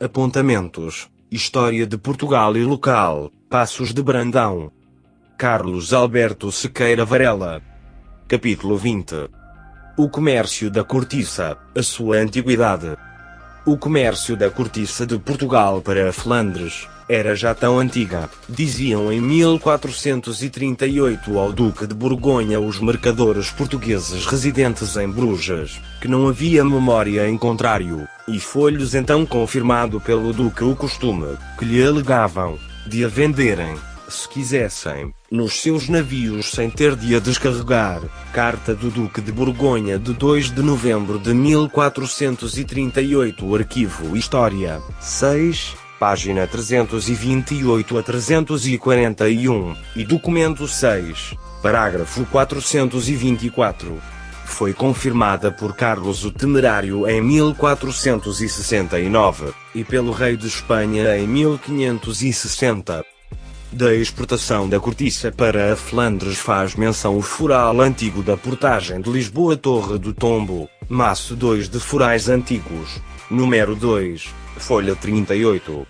Apontamentos. História de Portugal e local. Passos de Brandão. Carlos Alberto Sequeira Varela. Capítulo 20. O comércio da cortiça, a sua antiguidade. O comércio da cortiça de Portugal para a Flandres era já tão antiga, diziam em 1438 ao Duque de Borgonha os mercadores portugueses residentes em Bruges, que não havia memória em contrário, e foi-lhes então confirmado pelo Duque o costume, que lhe alegavam, de a venderem, se quisessem, nos seus navios sem ter de a descarregar. Carta do Duque de Borgonha de 2 de novembro de 1438 Arquivo História 6, página 328 a 341, e Documento 6, parágrafo 424. Foi confirmada por Carlos o Temerário em 1469, e pelo Rei de Espanha em 1560. Da exportação da cortiça para a Flandres faz menção o fural antigo da portagem de Lisboa Torre do Tombo, maço 2 de furais antigos, número 2, folha 38.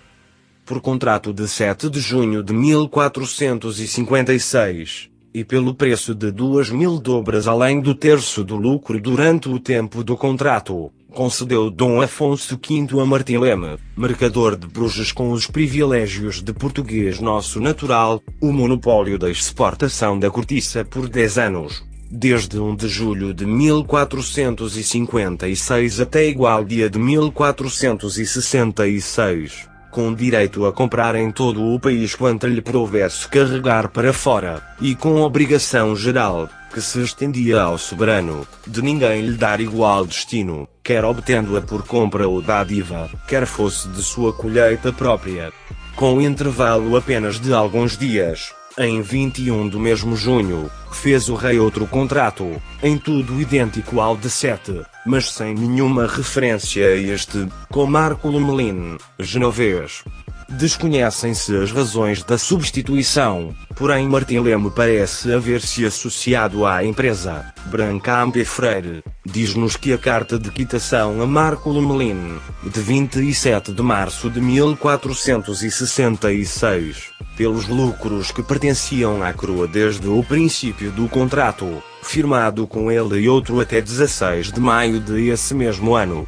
Por contrato de 7 de junho de 1456, e pelo preço de duas mil dobras além do terço do lucro durante o tempo do contrato, concedeu Dom Afonso V a Martileme, mercador de Bruges com os privilégios de português nosso natural, o monopólio da exportação da cortiça por 10 anos, desde 1 de julho de 1456 até igual dia de 1466, com direito a comprar em todo o país quanto lhe prouvesse carregar para fora, e com obrigação geral, que se estendia ao soberano, de ninguém lhe dar igual destino, quer obtendo-a por compra ou dádiva, quer fosse de sua colheita própria. Com intervalo apenas de alguns dias, em 21 do mesmo junho, fez o rei outro contrato, em tudo idêntico ao de 7, mas sem nenhuma referência a este, com Marco Lumelin, genovês. Desconhecem-se as razões da substituição, porém Martileme parece haver-se associado à empresa. Brancamp e Freire, diz-nos que a carta de quitação a Marco Lumelin, de 27 de março de 1466, pelos lucros que pertenciam à coroa desde o princípio do contrato, firmado com ele e outro até 16 de maio de esse mesmo ano,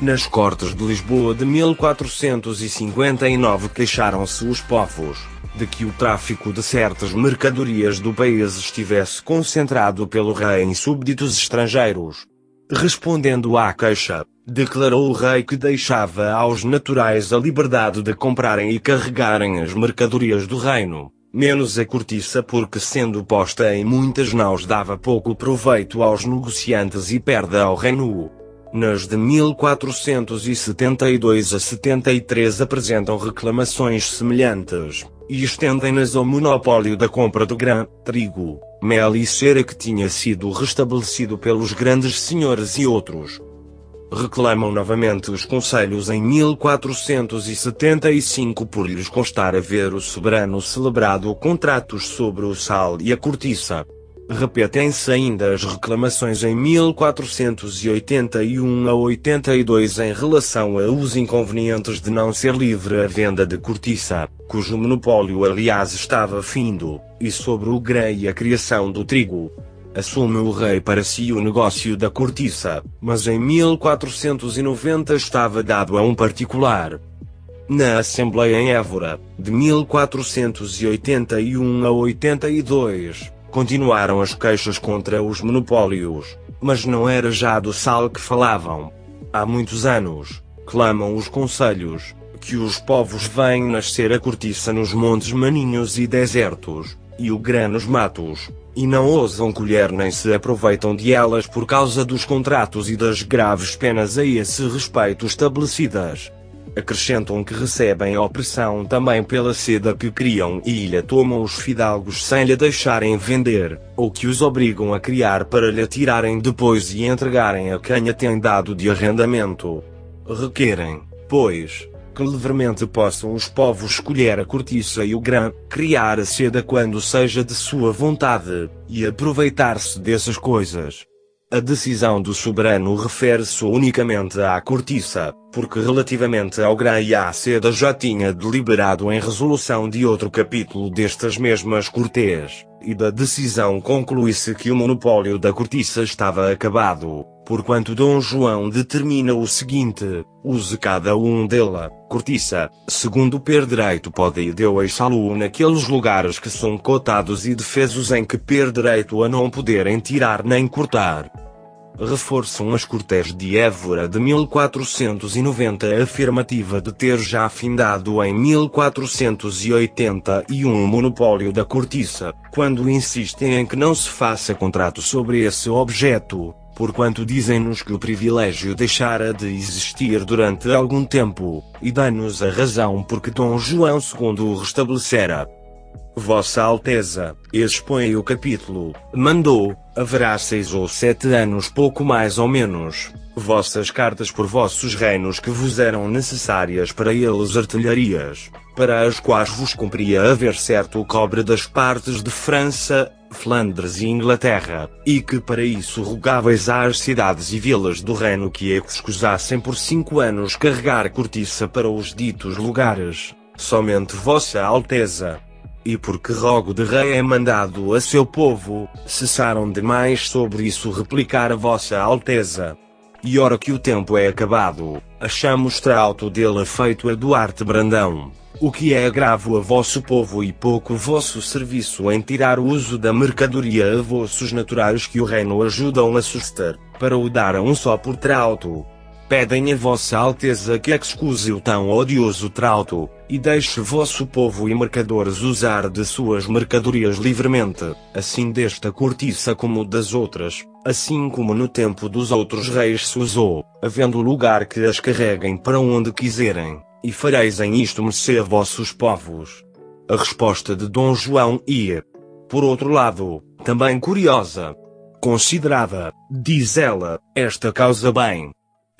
nas Cortes de Lisboa de 1459 queixaram-se os povos de que o tráfico de certas mercadorias do país estivesse concentrado pelo rei em súbditos estrangeiros. Respondendo à queixa, declarou o rei que deixava aos naturais a liberdade de comprarem e carregarem as mercadorias do reino, menos a cortiça porque sendo posta em muitas naus dava pouco proveito aos negociantes e perda ao reino. Nas de 1472 a 73 apresentam reclamações semelhantes, e estendem-nas ao monopólio da compra de grã, trigo, mel e cera que tinha sido restabelecido pelos grandes senhores e outros. Reclamam novamente os conselhos em 1475 por lhes constar haver o soberano celebrado contratos sobre o sal e a cortiça, Repetem-se ainda as reclamações em 1481 a 82 em relação a os inconvenientes de não ser livre a venda de cortiça, cujo monopólio aliás estava findo, e sobre o grã e a criação do trigo. Assume o rei para si o negócio da cortiça, mas em 1490 estava dado a um particular, na Assembleia em Évora, de 1481 a 82, Continuaram as queixas contra os monopólios, mas não era já do sal que falavam. Há muitos anos, clamam os conselhos, que os povos vêm nascer a cortiça nos montes maninhos e desertos, e o grã nos matos, e não ousam colher nem se aproveitam de elas por causa dos contratos e das graves penas a esse respeito estabelecidas. Acrescentam que recebem opressão também pela seda que criam e lhe tomam os fidalgos sem lhe deixarem vender, ou que os obrigam a criar para lhe tirarem depois e entregarem a quem a tem dado de arrendamento. Requerem, pois, que livremente possam os povos escolher a cortiça e o grã, criar a seda quando seja de sua vontade, e aproveitar-se dessas coisas. A decisão do soberano refere-se unicamente à cortiça, porque relativamente ao grã e à seda já tinha deliberado em resolução de outro capítulo destas mesmas cortes, e da decisão conclui-se que o monopólio da cortiça estava acabado, porquanto Dom João determina o seguinte, use cada um dela, cortiça, segundo per direito pode e deu eixá-lo naqueles lugares que são cotados e defesos em que per direito a não poderem tirar nem cortar. Reforçam as Cortes de Évora de 1490 a afirmativa de ter já findado em 1481 o monopólio da cortiça, quando insistem em que não se faça contrato sobre esse objeto, porquanto dizem-nos que o privilégio deixara de existir durante algum tempo, e dá-nos a razão porque Dom João II o restabelecera. Vossa Alteza, expõe o capítulo, mandou, haverá seis ou sete anos pouco mais ou menos, vossas cartas por vossos reinos que vos eram necessárias para eles artilharias, para as quais vos cumpria haver certo cobre das partes de França, Flandres e Inglaterra, e que para isso rogáveis às cidades e vilas do reino que escusassem por cinco anos carregar cortiça para os ditos lugares, somente vossa Alteza, e porque rogo de rei é mandado a seu povo, cessaram demais sobre isso replicar a vossa alteza. E ora que o tempo é acabado, achamos trauto dele feito a Duarte Brandão, o que é agravo a vosso povo e pouco vosso serviço em tirar o uso da mercadoria a vossos naturais que o reino ajudam a suster, para o dar a um só por trauto pedem a vossa alteza que excuse o tão odioso trauto, e deixe vosso povo e mercadores usar de suas mercadorias livremente, assim desta cortiça como das outras, assim como no tempo dos outros reis se usou, havendo lugar que as carreguem para onde quiserem, e fareis em isto mercê a vossos povos. A resposta de Dom João e, por outro lado, também curiosa, considerada, diz ela, esta causa bem,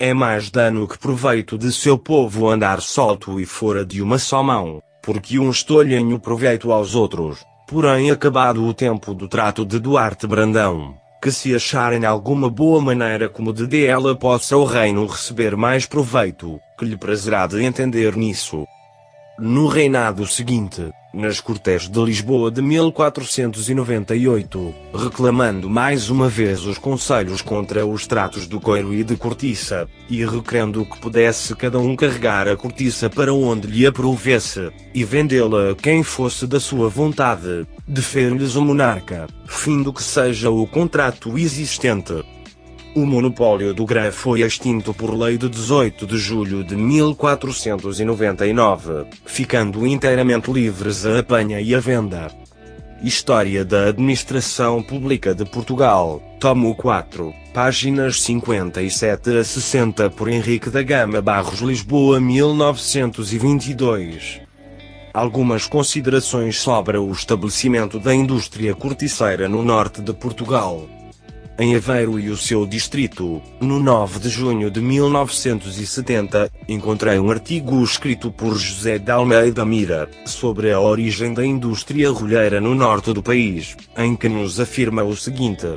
é mais dano que proveito de seu povo andar solto e fora de uma só mão, porque uns tolhem o proveito aos outros. Porém, acabado o tempo do trato de Duarte Brandão, que se acharem alguma boa maneira como de dela possa o reino receber mais proveito, que lhe prazerá de entender nisso. No reinado seguinte, nas Cortes de Lisboa de 1498, reclamando mais uma vez os conselhos contra os tratos do coiro e de cortiça, e requerendo que pudesse cada um carregar a cortiça para onde lhe aprovesse, e vendê-la a quem fosse da sua vontade, defere-lhes o monarca, fim do que seja o contrato existente, o monopólio do grã foi extinto por lei de 18 de julho de 1499, ficando inteiramente livres a apanha e a venda. História da Administração Pública de Portugal, tomo 4, páginas 57 a 60 por Henrique da Gama Barros Lisboa 1922. Algumas considerações sobre o estabelecimento da indústria corticeira no norte de Portugal em Aveiro e o seu distrito, no 9 de junho de 1970, encontrei um artigo escrito por José de Almeida Mira, sobre a origem da indústria rolheira no norte do país, em que nos afirma o seguinte.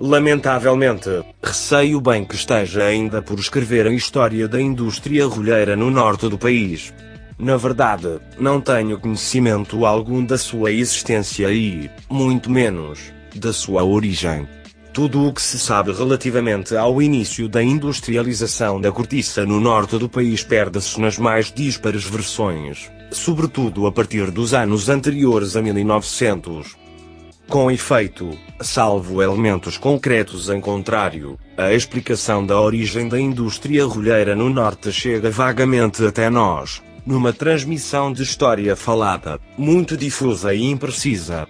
Lamentavelmente, receio bem que esteja ainda por escrever a história da indústria rolheira no norte do país. Na verdade, não tenho conhecimento algum da sua existência e, muito menos, da sua origem. Tudo o que se sabe relativamente ao início da industrialização da cortiça no norte do país perde-se nas mais díspares versões, sobretudo a partir dos anos anteriores a 1900. Com efeito, salvo elementos concretos em contrário, a explicação da origem da indústria rolheira no norte chega vagamente até nós, numa transmissão de história falada, muito difusa e imprecisa.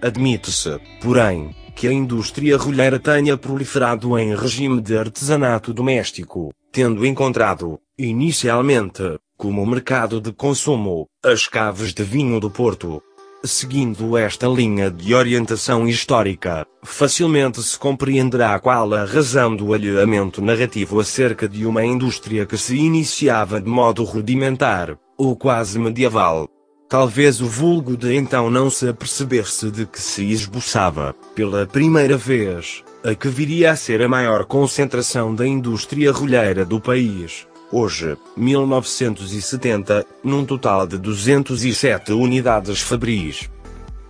Admite-se, porém, que a indústria rolheira tenha proliferado em regime de artesanato doméstico, tendo encontrado, inicialmente, como mercado de consumo, as caves de vinho do Porto. Seguindo esta linha de orientação histórica, facilmente se compreenderá qual a razão do alheamento narrativo acerca de uma indústria que se iniciava de modo rudimentar, ou quase medieval, Talvez o vulgo de então não se apercebesse de que se esboçava, pela primeira vez, a que viria a ser a maior concentração da indústria rolheira do país. Hoje, 1970, num total de 207 unidades fabris.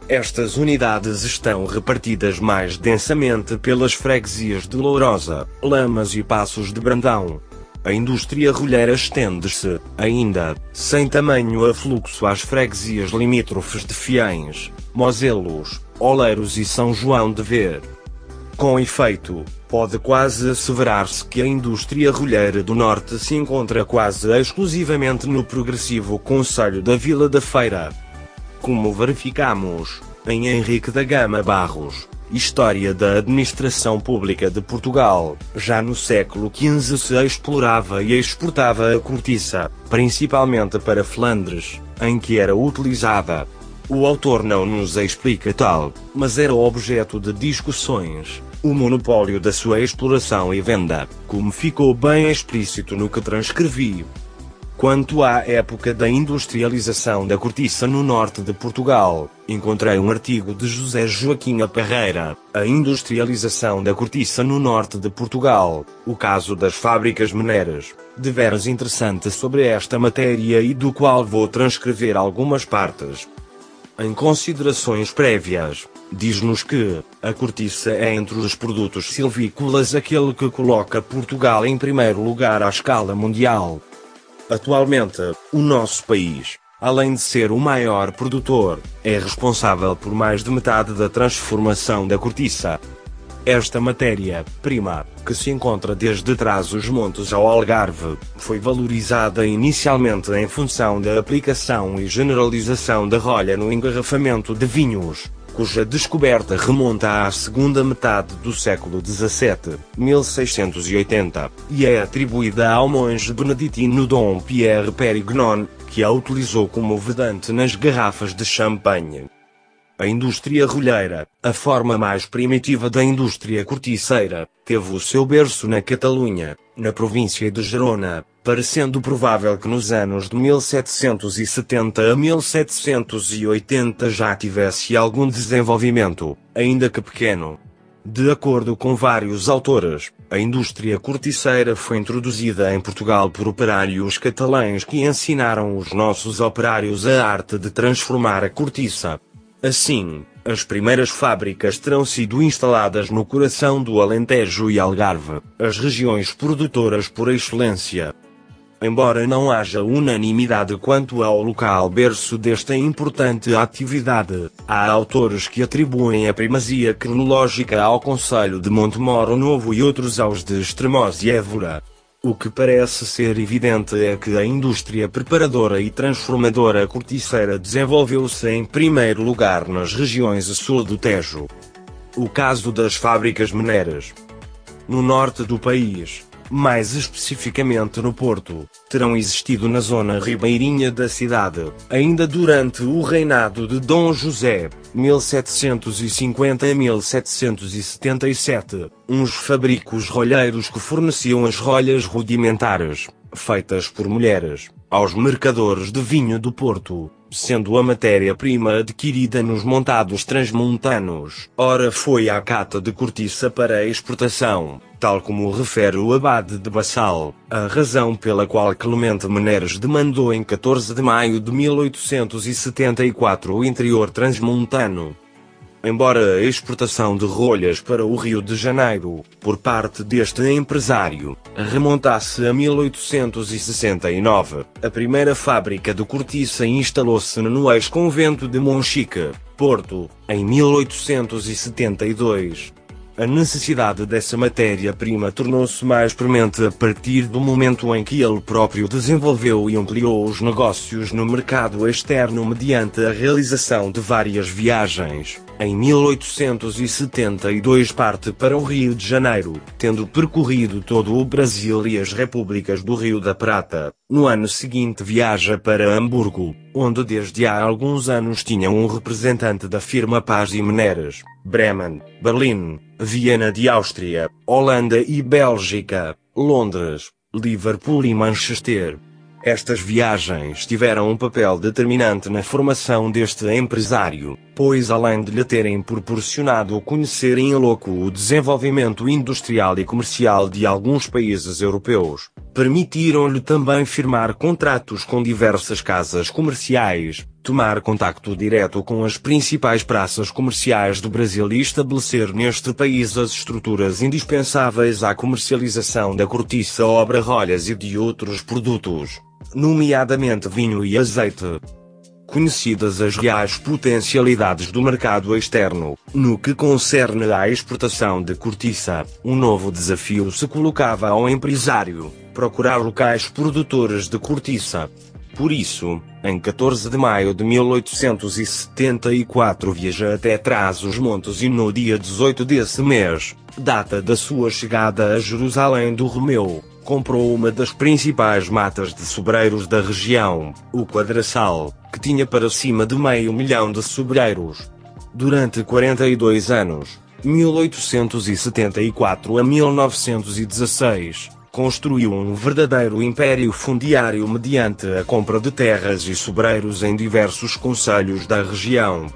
Estas unidades estão repartidas mais densamente pelas freguesias de Lourosa, Lamas e Passos de Brandão. A indústria rolheira estende-se, ainda, sem tamanho afluxo às freguesias limítrofes de Fiães, Mozelos, Oleiros e São João de Ver. Com efeito, pode quase asseverar-se que a indústria rolheira do Norte se encontra quase exclusivamente no progressivo Conselho da Vila da Feira. Como verificamos, em Henrique da Gama Barros, História da Administração Pública de Portugal. Já no século XV se explorava e exportava a cortiça, principalmente para Flandres, em que era utilizada. O autor não nos explica tal, mas era objeto de discussões, o monopólio da sua exploração e venda, como ficou bem explícito no que transcrevi. Quanto à época da industrialização da cortiça no norte de Portugal, encontrei um artigo de José Joaquim Parreira, A industrialização da cortiça no norte de Portugal, o caso das fábricas mineiras, de veras interessante sobre esta matéria e do qual vou transcrever algumas partes. Em considerações prévias, diz-nos que a cortiça é entre os produtos silvícolas aquele que coloca Portugal em primeiro lugar à escala mundial Atualmente, o nosso país, além de ser o maior produtor, é responsável por mais de metade da transformação da cortiça. Esta matéria-prima, que se encontra desde trás os montes ao Algarve, foi valorizada inicialmente em função da aplicação e generalização da rolha no engarrafamento de vinhos, cuja descoberta remonta à segunda metade do século XVII, 1680, e é atribuída ao monge beneditino Dom Pierre Perignon, que a utilizou como vedante nas garrafas de champanhe. A indústria rolheira, a forma mais primitiva da indústria corticeira, teve o seu berço na Catalunha, na província de Gerona, parecendo provável que nos anos de 1770 a 1780 já tivesse algum desenvolvimento, ainda que pequeno. De acordo com vários autores, a indústria corticeira foi introduzida em Portugal por operários catalães que ensinaram os nossos operários a arte de transformar a cortiça, Assim, as primeiras fábricas terão sido instaladas no coração do Alentejo e Algarve, as regiões produtoras por excelência. Embora não haja unanimidade quanto ao local berço desta importante atividade, há autores que atribuem a primazia cronológica ao Conselho de Montemoro Novo e outros aos de Estremoz e Évora. O que parece ser evidente é que a indústria preparadora e transformadora corticeira desenvolveu-se em primeiro lugar nas regiões a sul do Tejo. O caso das fábricas mineiras. No norte do país, mais especificamente no Porto, terão existido na zona ribeirinha da cidade, ainda durante o reinado de Dom José, 1750 a 1777, uns fabricos rolheiros que forneciam as rolhas rudimentares, feitas por mulheres, aos mercadores de vinho do Porto, sendo a matéria-prima adquirida nos montados transmontanos. Ora foi a cata de cortiça para exportação, tal como refere o abade de Bassal, a razão pela qual Clemente Meneres demandou em 14 de maio de 1874 o interior transmontano, Embora a exportação de rolhas para o Rio de Janeiro, por parte deste empresário, remontasse a 1869, a primeira fábrica de cortiça instalou-se no ex-convento de Monchique, Porto, em 1872. A necessidade dessa matéria-prima tornou-se mais premente a partir do momento em que ele próprio desenvolveu e ampliou os negócios no mercado externo mediante a realização de várias viagens. Em 1872 parte para o Rio de Janeiro, tendo percorrido todo o Brasil e as repúblicas do Rio da Prata. No ano seguinte viaja para Hamburgo, onde desde há alguns anos tinha um representante da firma Paz e Mineras, Bremen, Berlim, Viena de Áustria, Holanda e Bélgica, Londres, Liverpool e Manchester. Estas viagens tiveram um papel determinante na formação deste empresário, pois além de lhe terem proporcionado conhecer em loco o desenvolvimento industrial e comercial de alguns países europeus, permitiram-lhe também firmar contratos com diversas casas comerciais, tomar contacto direto com as principais praças comerciais do Brasil e estabelecer neste país as estruturas indispensáveis à comercialização da cortiça obra-rolhas e de outros produtos nomeadamente vinho e azeite. Conhecidas as reais potencialidades do mercado externo, no que concerne à exportação de cortiça, um novo desafio se colocava ao empresário: procurar locais produtores de cortiça. Por isso, em 14 de maio de 1874 viaja até Trás-os-Montes e no dia 18 desse mês, data da sua chegada a Jerusalém do Romeu, comprou uma das principais matas de sobreiros da região, o Quadraçal, que tinha para cima de meio milhão de sobreiros. Durante 42 anos, 1874 a 1916, construiu um verdadeiro império fundiário mediante a compra de terras e sobreiros em diversos concelhos da região.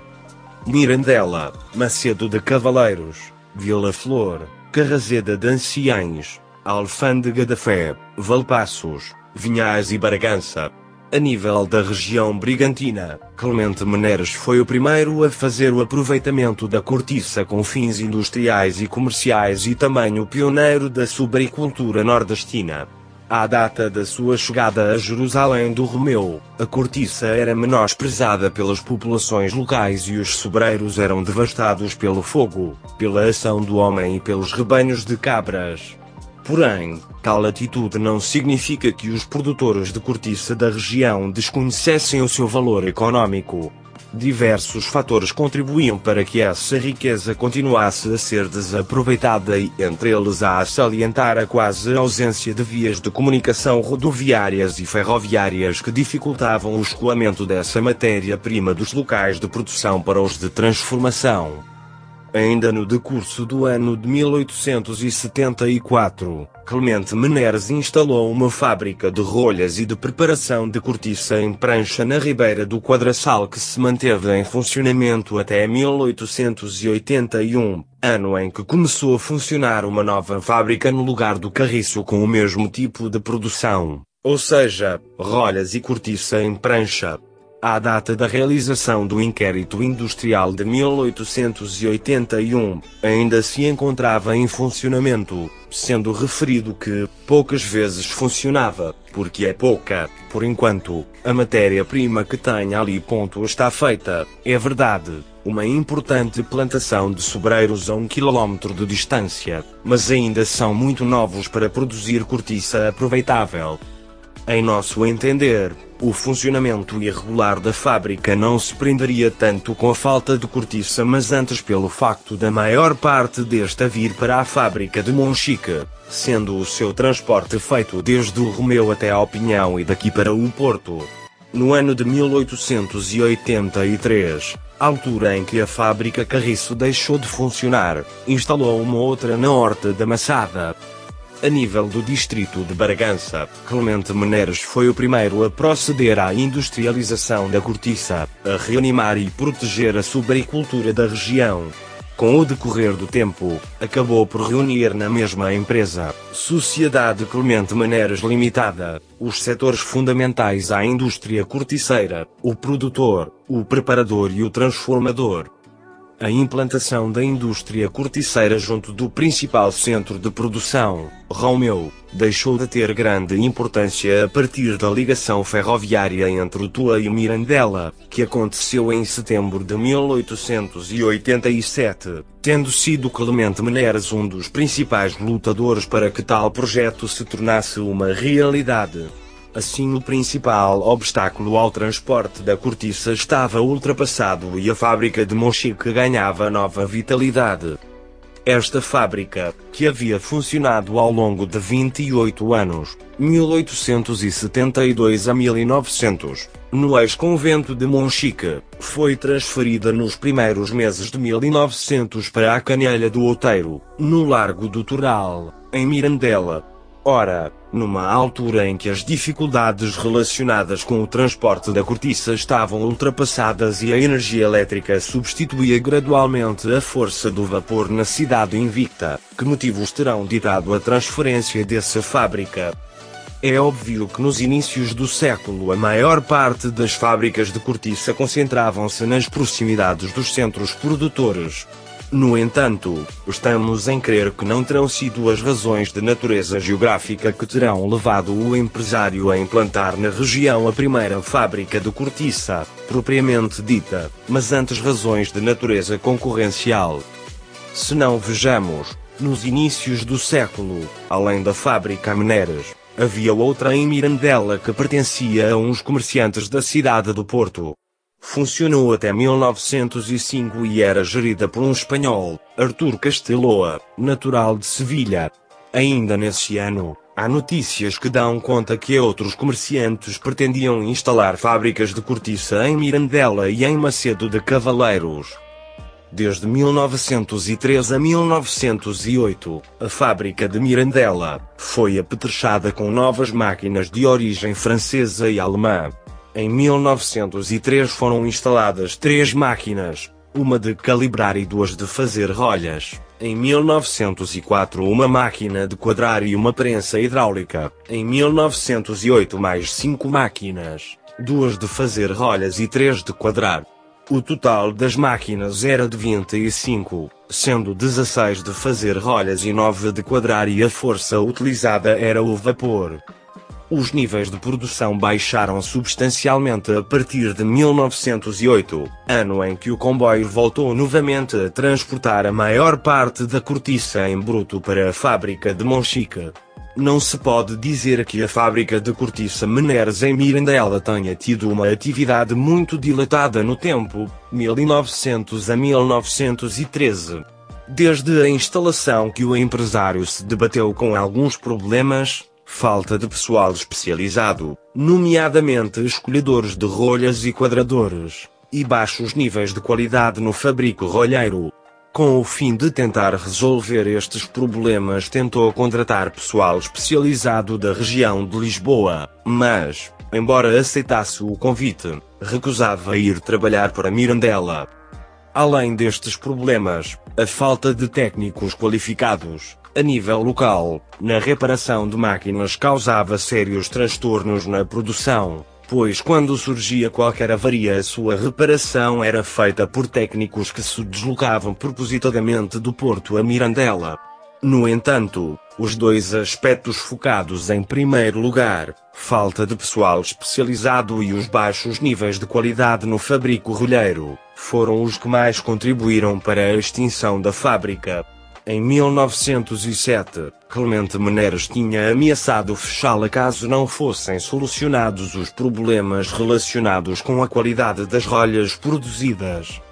Mirandela, Macedo de Cavaleiros, Vila Flor, Carrazeda de Anciães, Alfândega da Fé, Valpassos, Vinhais e Bragança. A nível da região brigantina, Clemente Meneres foi o primeiro a fazer o aproveitamento da cortiça com fins industriais e comerciais e também o pioneiro da subricultura nordestina. À data da sua chegada a Jerusalém do Romeu, a cortiça era menosprezada pelas populações locais e os sobreiros eram devastados pelo fogo, pela ação do homem e pelos rebanhos de cabras. Porém, tal atitude não significa que os produtores de cortiça da região desconhecessem o seu valor econômico. Diversos fatores contribuíam para que essa riqueza continuasse a ser desaproveitada e, entre eles, há a salientar a quase ausência de vias de comunicação rodoviárias e ferroviárias que dificultavam o escoamento dessa matéria-prima dos locais de produção para os de transformação. Ainda no decurso do ano de 1874, Clemente Meneres instalou uma fábrica de rolhas e de preparação de cortiça em prancha na Ribeira do Quadraçal que se manteve em funcionamento até 1881, ano em que começou a funcionar uma nova fábrica no lugar do carriço com o mesmo tipo de produção, ou seja, rolhas e cortiça em prancha à data da realização do inquérito industrial de 1881, ainda se encontrava em funcionamento, sendo referido que poucas vezes funcionava, porque é pouca, por enquanto, a matéria-prima que tem ali ponto está feita, é verdade, uma importante plantação de sobreiros a um quilômetro de distância, mas ainda são muito novos para produzir cortiça aproveitável. Em nosso entender, o funcionamento irregular da fábrica não se prenderia tanto com a falta de cortiça mas antes pelo facto da maior parte desta vir para a fábrica de Monchique, sendo o seu transporte feito desde o Romeu até ao Pinhão e daqui para o Porto. No ano de 1883, altura em que a fábrica Carriço deixou de funcionar, instalou uma outra na Horta da Massada, a nível do distrito de Bragança, Clemente Meneres foi o primeiro a proceder à industrialização da cortiça, a reanimar e proteger a subagricultura da região. Com o decorrer do tempo, acabou por reunir na mesma empresa, Sociedade Clemente Meneres Limitada, os setores fundamentais à indústria corticeira, o produtor, o preparador e o transformador, a implantação da indústria corticeira junto do principal centro de produção, Romeu, deixou de ter grande importância a partir da ligação ferroviária entre Tua e Mirandela, que aconteceu em setembro de 1887, tendo sido Clemente Meneres um dos principais lutadores para que tal projeto se tornasse uma realidade. Assim o principal obstáculo ao transporte da cortiça estava ultrapassado e a fábrica de Monchique ganhava nova vitalidade. Esta fábrica, que havia funcionado ao longo de 28 anos, 1872 a 1900, no ex-convento de Monchique, foi transferida nos primeiros meses de 1900 para a Canelha do Outeiro, no Largo do Toral, em Mirandela, Ora, numa altura em que as dificuldades relacionadas com o transporte da cortiça estavam ultrapassadas e a energia elétrica substituía gradualmente a força do vapor na cidade invicta, que motivos terão ditado a transferência dessa fábrica? É óbvio que nos inícios do século a maior parte das fábricas de cortiça concentravam-se nas proximidades dos centros produtores, no entanto, estamos em crer que não terão sido as razões de natureza geográfica que terão levado o empresário a implantar na região a primeira fábrica de cortiça, propriamente dita, mas antes razões de natureza concorrencial. Se não vejamos, nos inícios do século, além da fábrica Mineras, havia outra em Mirandela que pertencia a uns comerciantes da cidade do Porto. Funcionou até 1905 e era gerida por um espanhol, Artur Casteloa, natural de Sevilha. Ainda nesse ano, há notícias que dão conta que outros comerciantes pretendiam instalar fábricas de cortiça em Mirandela e em Macedo de Cavaleiros. Desde 1903 a 1908, a fábrica de Mirandela foi apetrechada com novas máquinas de origem francesa e alemã. Em 1903 foram instaladas três máquinas, uma de calibrar e duas de fazer rolhas. Em 1904 uma máquina de quadrar e uma prensa hidráulica. Em 1908 mais cinco máquinas, duas de fazer rolhas e três de quadrar. O total das máquinas era de 25, sendo 16 de fazer rolhas e 9 de quadrar e a força utilizada era o vapor. Os níveis de produção baixaram substancialmente a partir de 1908, ano em que o comboio voltou novamente a transportar a maior parte da cortiça em bruto para a fábrica de Monchique. Não se pode dizer que a fábrica de cortiça Meneres em Mirandela tenha tido uma atividade muito dilatada no tempo, 1900 a 1913. Desde a instalação que o empresário se debateu com alguns problemas, falta de pessoal especializado, nomeadamente escolhedores de rolhas e quadradores, e baixos níveis de qualidade no fabrico rolheiro. Com o fim de tentar resolver estes problemas, tentou contratar pessoal especializado da região de Lisboa, mas, embora aceitasse o convite, recusava ir trabalhar para Mirandela. Além destes problemas, a falta de técnicos qualificados, a nível local, na reparação de máquinas causava sérios transtornos na produção, pois quando surgia qualquer avaria a sua reparação era feita por técnicos que se deslocavam propositadamente do Porto a Mirandela. No entanto, os dois aspectos focados em primeiro lugar, falta de pessoal especializado e os baixos níveis de qualidade no fabrico rolheiro, foram os que mais contribuíram para a extinção da fábrica. Em 1907, Clemente Meneres tinha ameaçado fechá-la caso não fossem solucionados os problemas relacionados com a qualidade das rolhas produzidas.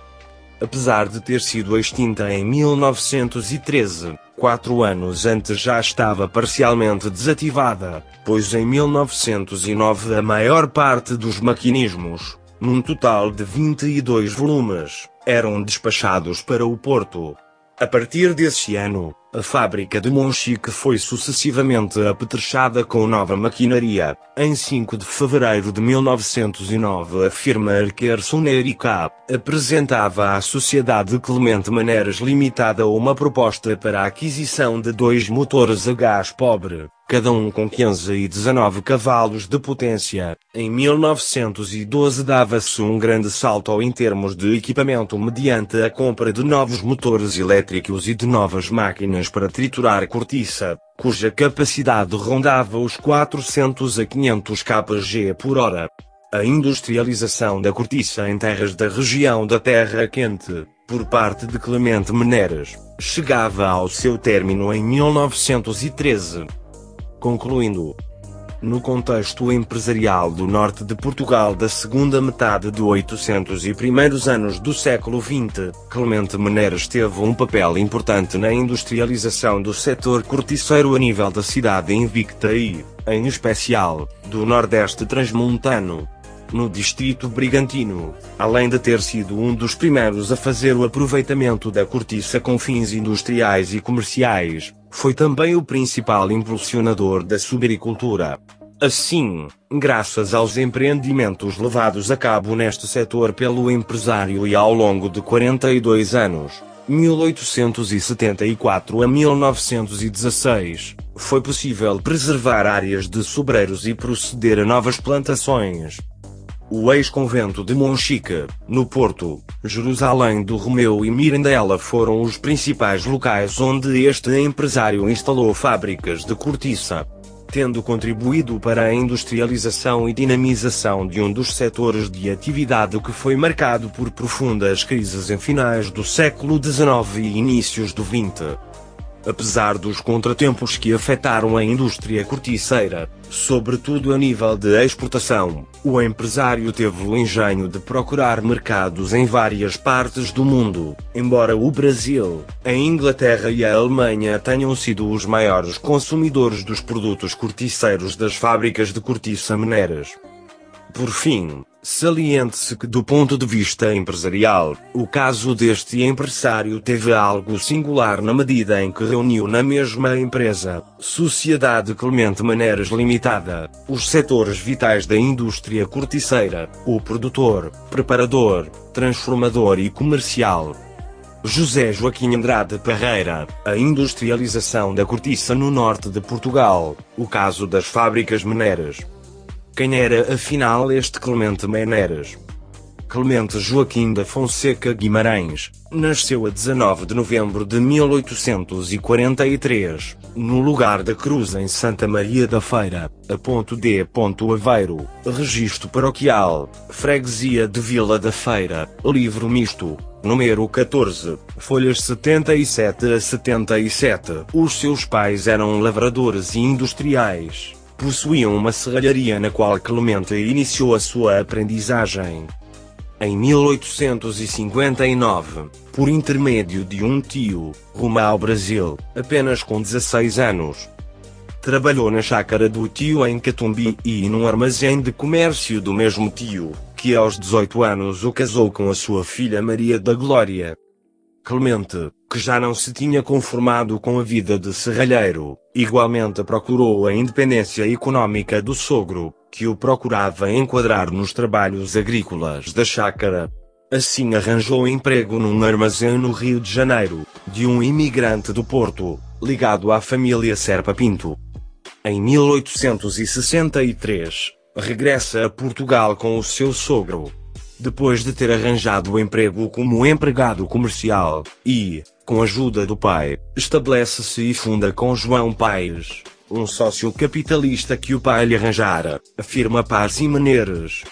Apesar de ter sido extinta em 1913, quatro anos antes já estava parcialmente desativada, pois em 1909 a maior parte dos maquinismos, num total de 22 volumes, eram despachados para o Porto. A partir desse ano, a fábrica de Monchique foi sucessivamente apetrechada com nova maquinaria. Em 5 de fevereiro de 1909 a firma Arquer Erika apresentava à Sociedade Clemente Maneiras Limitada uma proposta para a aquisição de dois motores a gás pobre cada um com 15 e 19 cavalos de potência. Em 1912 dava-se um grande salto em termos de equipamento mediante a compra de novos motores elétricos e de novas máquinas para triturar cortiça, cuja capacidade rondava os 400 a 500 kg por hora. A industrialização da cortiça em terras da região da Terra Quente, por parte de Clemente Meneres, chegava ao seu término em 1913 concluindo. No contexto empresarial do norte de Portugal da segunda metade de 800 e primeiros anos do século XX, Clemente Meneres teve um papel importante na industrialização do setor corticeiro a nível da cidade invicta e, em especial, do Nordeste transmontano. No distrito brigantino, além de ter sido um dos primeiros a fazer o aproveitamento da cortiça com fins industriais e comerciais, foi também o principal impulsionador da subagricultura. Assim, graças aos empreendimentos levados a cabo neste setor pelo empresário e ao longo de 42 anos, 1874 a 1916, foi possível preservar áreas de sobreiros e proceder a novas plantações. O ex-convento de Monchique, no Porto, Jerusalém do Romeu e Mirandela foram os principais locais onde este empresário instalou fábricas de cortiça tendo contribuído para a industrialização e dinamização de um dos setores de atividade que foi marcado por profundas crises em finais do século XIX e inícios do XX. Apesar dos contratempos que afetaram a indústria corticeira, sobretudo a nível de exportação, o empresário teve o engenho de procurar mercados em várias partes do mundo, embora o Brasil, a Inglaterra e a Alemanha tenham sido os maiores consumidores dos produtos corticeiros das fábricas de cortiça mineiras. Por fim, Saliente-se que, do ponto de vista empresarial, o caso deste empresário teve algo singular na medida em que reuniu na mesma empresa, Sociedade Clemente Maneiras Limitada, os setores vitais da indústria corticeira, o produtor, preparador, transformador e comercial. José Joaquim Andrade Parreira, a industrialização da cortiça no norte de Portugal, o caso das fábricas mineiras, quem era afinal este Clemente Meneres? Clemente Joaquim da Fonseca Guimarães, nasceu a 19 de novembro de 1843, no lugar da Cruz em Santa Maria da Feira, a ponto D. Aveiro, registro paroquial, freguesia de Vila da Feira, livro misto, número 14, folhas 77 a 77. Os seus pais eram lavradores e industriais possuíam uma serralharia na qual Clemente iniciou a sua aprendizagem. Em 1859, por intermédio de um tio, rumo ao Brasil, apenas com 16 anos. Trabalhou na chácara do tio em Catumbi e num armazém de comércio do mesmo tio, que aos 18 anos o casou com a sua filha Maria da Glória. Clemente, que já não se tinha conformado com a vida de serralheiro, igualmente procurou a independência econômica do sogro, que o procurava enquadrar nos trabalhos agrícolas da chácara. Assim arranjou emprego num armazém no Rio de Janeiro, de um imigrante do Porto, ligado à família Serpa Pinto. Em 1863, regressa a Portugal com o seu sogro, depois de ter arranjado o emprego como empregado comercial, e, com a ajuda do pai, estabelece-se e funda com João Paes, um sócio capitalista que o pai lhe arranjara, afirma Paz e Meneiras.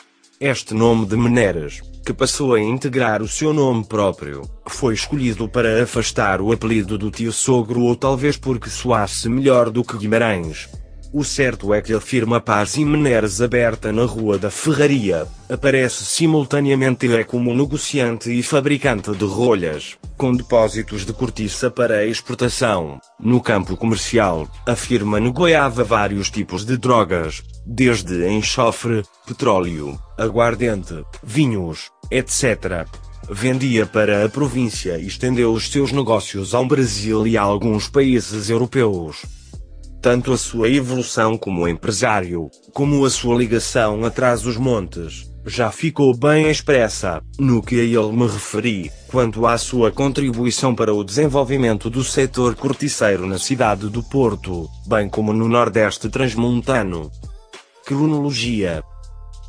Este nome de Meneiras, que passou a integrar o seu nome próprio, foi escolhido para afastar o apelido do tio sogro ou talvez porque soasse melhor do que Guimarães, o certo é que a firma Paz e Meneres aberta na Rua da Ferraria, aparece simultaneamente é como negociante e fabricante de rolhas, com depósitos de cortiça para exportação. No campo comercial, a firma negociava vários tipos de drogas, desde enxofre, petróleo, aguardente, vinhos, etc. Vendia para a província e estendeu os seus negócios ao Brasil e a alguns países europeus. Tanto a sua evolução como empresário, como a sua ligação atrás dos montes, já ficou bem expressa, no que a ele me referi, quanto à sua contribuição para o desenvolvimento do setor corticeiro na cidade do Porto, bem como no Nordeste Transmontano. Cronologia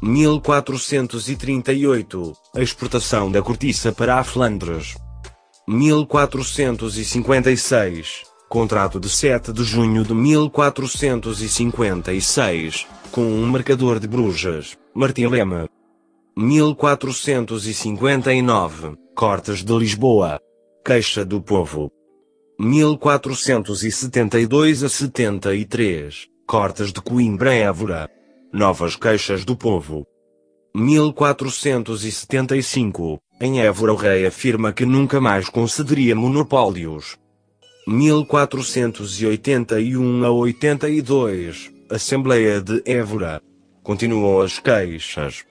1438 A exportação da cortiça para a Flandres 1456 Contrato de 7 de junho de 1456, com um marcador de Brujas, Martim Lema. 1459, Cortes de Lisboa. Queixa do Povo. 1472 a 73, Cortes de Coimbra Évora. Novas Queixas do Povo. 1475, em Évora o rei afirma que nunca mais concederia monopólios, 1481 a 82, Assembleia de Évora. Continuam as queixas.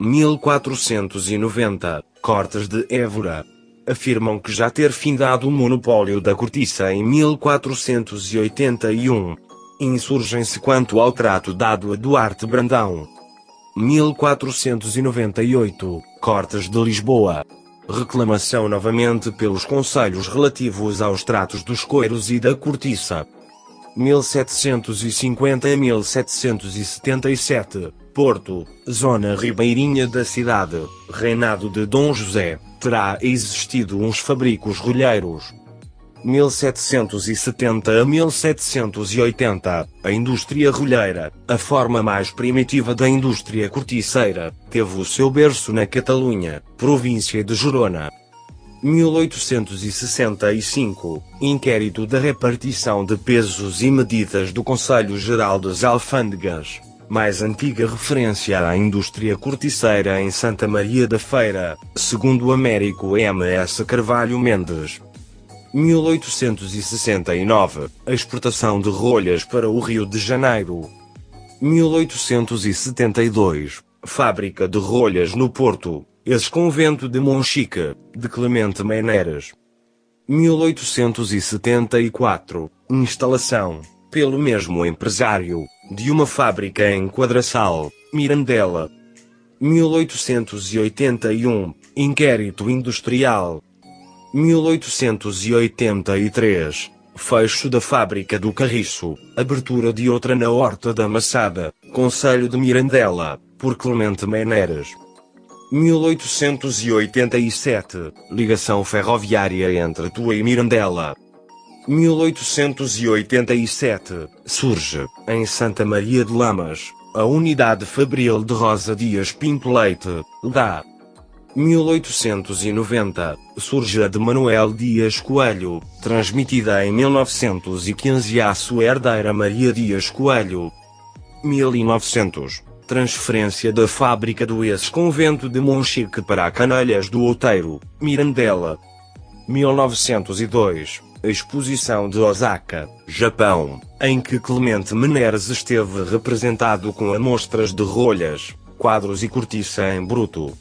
1490, Cortes de Évora. afirmam que já ter findado o monopólio da cortiça em 1481. Insurgem-se quanto ao trato dado a Duarte Brandão. 1498, Cortes de Lisboa. Reclamação novamente pelos conselhos relativos aos tratos dos coiros e da cortiça. 1750 a 1777, Porto, zona ribeirinha da cidade, reinado de Dom José, terá existido uns fabricos rolheiros. 1770 a 1780, a indústria rolheira, a forma mais primitiva da indústria corticeira, teve o seu berço na Catalunha, província de Gerona. 1865, Inquérito da repartição de pesos e medidas do Conselho Geral das Alfândegas. Mais antiga referência à indústria corticeira em Santa Maria da Feira, segundo Américo M. S. Carvalho Mendes. 1869, a exportação de rolhas para o Rio de Janeiro. 1872, fábrica de rolhas no Porto, Ex-Convento de Monchique, de Clemente Meneres. 1874, instalação, pelo mesmo empresário, de uma fábrica em Quadraçal, Mirandela. 1881, inquérito industrial. 1883, fecho da fábrica do Carriço, abertura de outra na Horta da Massada, Conselho de Mirandela, por Clemente Meneres. 1887, ligação ferroviária entre Tua e Mirandela. 1887, surge, em Santa Maria de Lamas, a unidade fabril de Rosa Dias Pinto Leite, da 1890, surge a de Manuel Dias Coelho, transmitida em 1915 à sua herdeira Maria Dias Coelho. 1900, transferência da fábrica do ex-convento de Monchique para Canalhas do Outeiro, Mirandela. 1902, exposição de Osaka, Japão, em que Clemente Meneres esteve representado com amostras de rolhas, quadros e cortiça em bruto.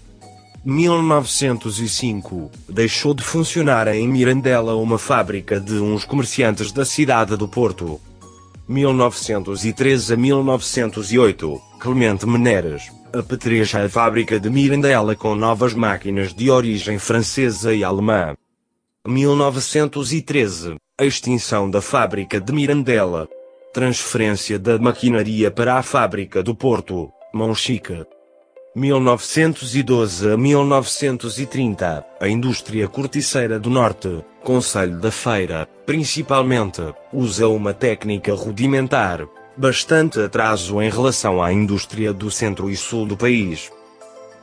1905, deixou de funcionar em Mirandela uma fábrica de uns comerciantes da cidade do Porto. 1903 a 1908, Clemente Meneres, apetrecha a fábrica de Mirandela com novas máquinas de origem francesa e alemã. 1913, a extinção da fábrica de Mirandela. Transferência da maquinaria para a fábrica do Porto, Monchique. 1912 a 1930, a indústria corticeira do Norte, Conselho da Feira, principalmente, usa uma técnica rudimentar, bastante atraso em relação à indústria do centro e sul do país.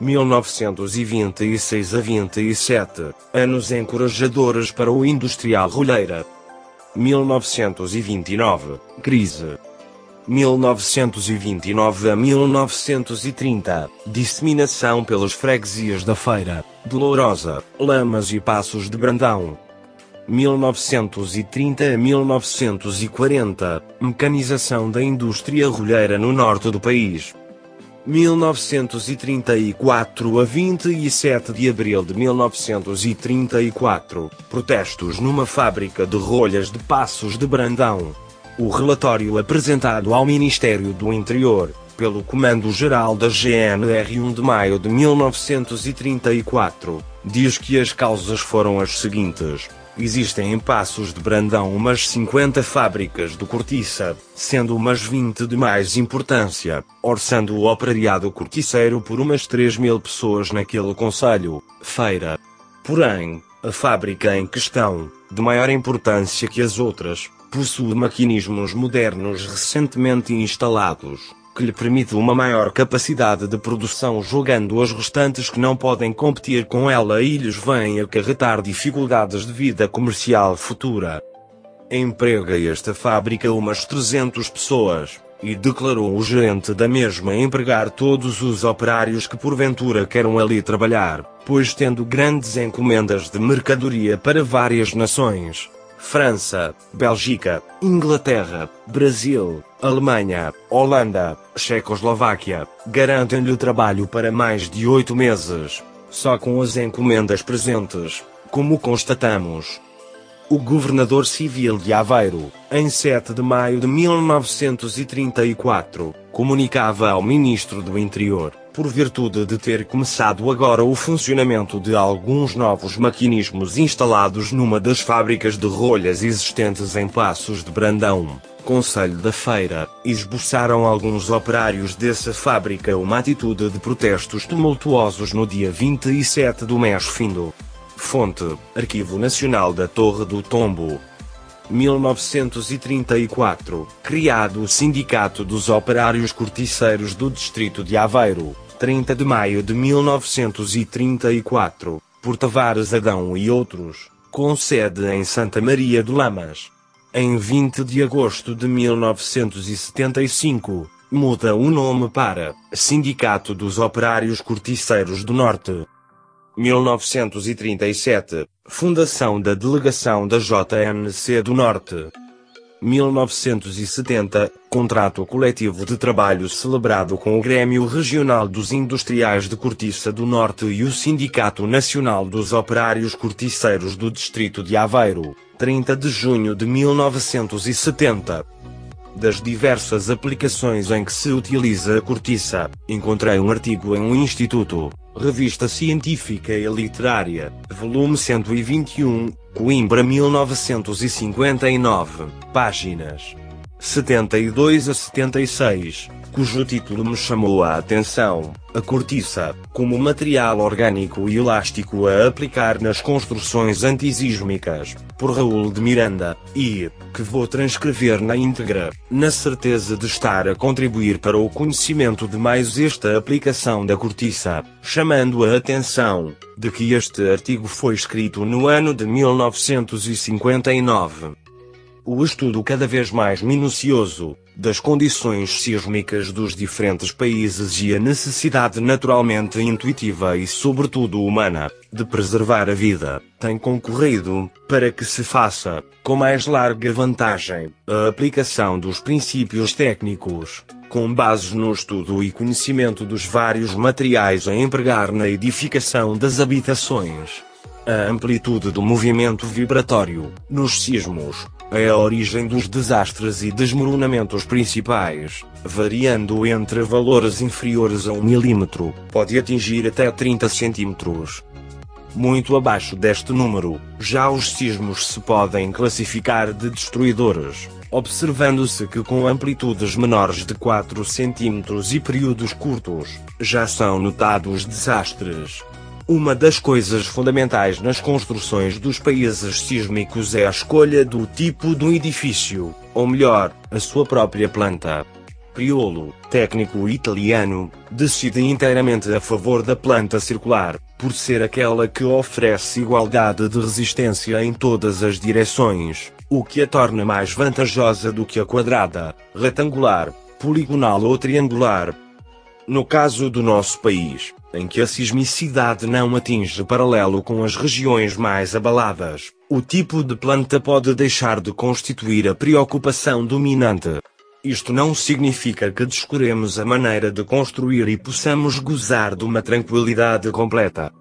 1926 a 27, anos encorajadores para o industrial rolheira. 1929, crise. 1929 a 1930, disseminação pelas freguesias da Feira, de Lourosa, Lamas e Passos de Brandão. 1930 a 1940, mecanização da indústria rolheira no norte do país. 1934 a 27 de abril de 1934, protestos numa fábrica de rolhas de Passos de Brandão. O relatório apresentado ao Ministério do Interior, pelo Comando-Geral da GNR 1 de maio de 1934, diz que as causas foram as seguintes. Existem em Passos de Brandão umas 50 fábricas de cortiça, sendo umas 20 de mais importância, orçando o operariado corticeiro por umas 3 mil pessoas naquele conselho, feira. Porém, a fábrica em questão, de maior importância que as outras, possui maquinismos modernos recentemente instalados, que lhe permite uma maior capacidade de produção jogando as restantes que não podem competir com ela e lhes vêm acarretar dificuldades de vida comercial futura. Emprega esta fábrica umas 300 pessoas, e declarou o gerente da mesma empregar todos os operários que porventura queiram ali trabalhar, pois tendo grandes encomendas de mercadoria para várias nações, França, Bélgica, Inglaterra, Brasil, Alemanha, Holanda, Checoslováquia, garantem-lhe trabalho para mais de oito meses. Só com as encomendas presentes, como constatamos. O governador civil de Aveiro, em 7 de maio de 1934, comunicava ao ministro do Interior, por virtude de ter começado agora o funcionamento de alguns novos maquinismos instalados numa das fábricas de rolhas existentes em Passos de Brandão, Conselho da Feira, esboçaram alguns operários dessa fábrica uma atitude de protestos tumultuosos no dia 27 do mês findo. Fonte: Arquivo Nacional da Torre do Tombo. 1934, criado o Sindicato dos Operários Corticeiros do Distrito de Aveiro, 30 de maio de 1934, por Tavares Adão e outros, com sede em Santa Maria de Lamas. Em 20 de agosto de 1975, muda o nome para Sindicato dos Operários Corticeiros do Norte. 1937, fundação da delegação da JNC do Norte. 1970, contrato coletivo de trabalho celebrado com o Grêmio Regional dos Industriais de Cortiça do Norte e o Sindicato Nacional dos Operários Corticeiros do Distrito de Aveiro. 30 de junho de 1970. Das diversas aplicações em que se utiliza a cortiça, encontrei um artigo em um instituto, Revista Científica e Literária, volume 121, Coimbra 1959, páginas 72 a 76 cujo título me chamou a atenção, a cortiça, como material orgânico e elástico a aplicar nas construções antisísmicas, por Raul de Miranda, e, que vou transcrever na íntegra, na certeza de estar a contribuir para o conhecimento de mais esta aplicação da cortiça, chamando a atenção, de que este artigo foi escrito no ano de 1959 o estudo cada vez mais minucioso das condições sísmicas dos diferentes países e a necessidade naturalmente intuitiva e sobretudo humana de preservar a vida tem concorrido para que se faça com mais larga vantagem a aplicação dos princípios técnicos com bases no estudo e conhecimento dos vários materiais a empregar na edificação das habitações. A amplitude do movimento vibratório nos sismos é a origem dos desastres e desmoronamentos principais, variando entre valores inferiores a 1 milímetro, pode atingir até 30 centímetros. Muito abaixo deste número, já os sismos se podem classificar de destruidores, observando-se que com amplitudes menores de 4 centímetros e períodos curtos, já são notados desastres. Uma das coisas fundamentais nas construções dos países sísmicos é a escolha do tipo do edifício, ou melhor, a sua própria planta. Priolo, técnico italiano, decide inteiramente a favor da planta circular, por ser aquela que oferece igualdade de resistência em todas as direções, o que a torna mais vantajosa do que a quadrada, retangular, poligonal ou triangular. No caso do nosso país, em que a sismicidade não atinge paralelo com as regiões mais abaladas, o tipo de planta pode deixar de constituir a preocupação dominante. Isto não significa que descuremos a maneira de construir e possamos gozar de uma tranquilidade completa.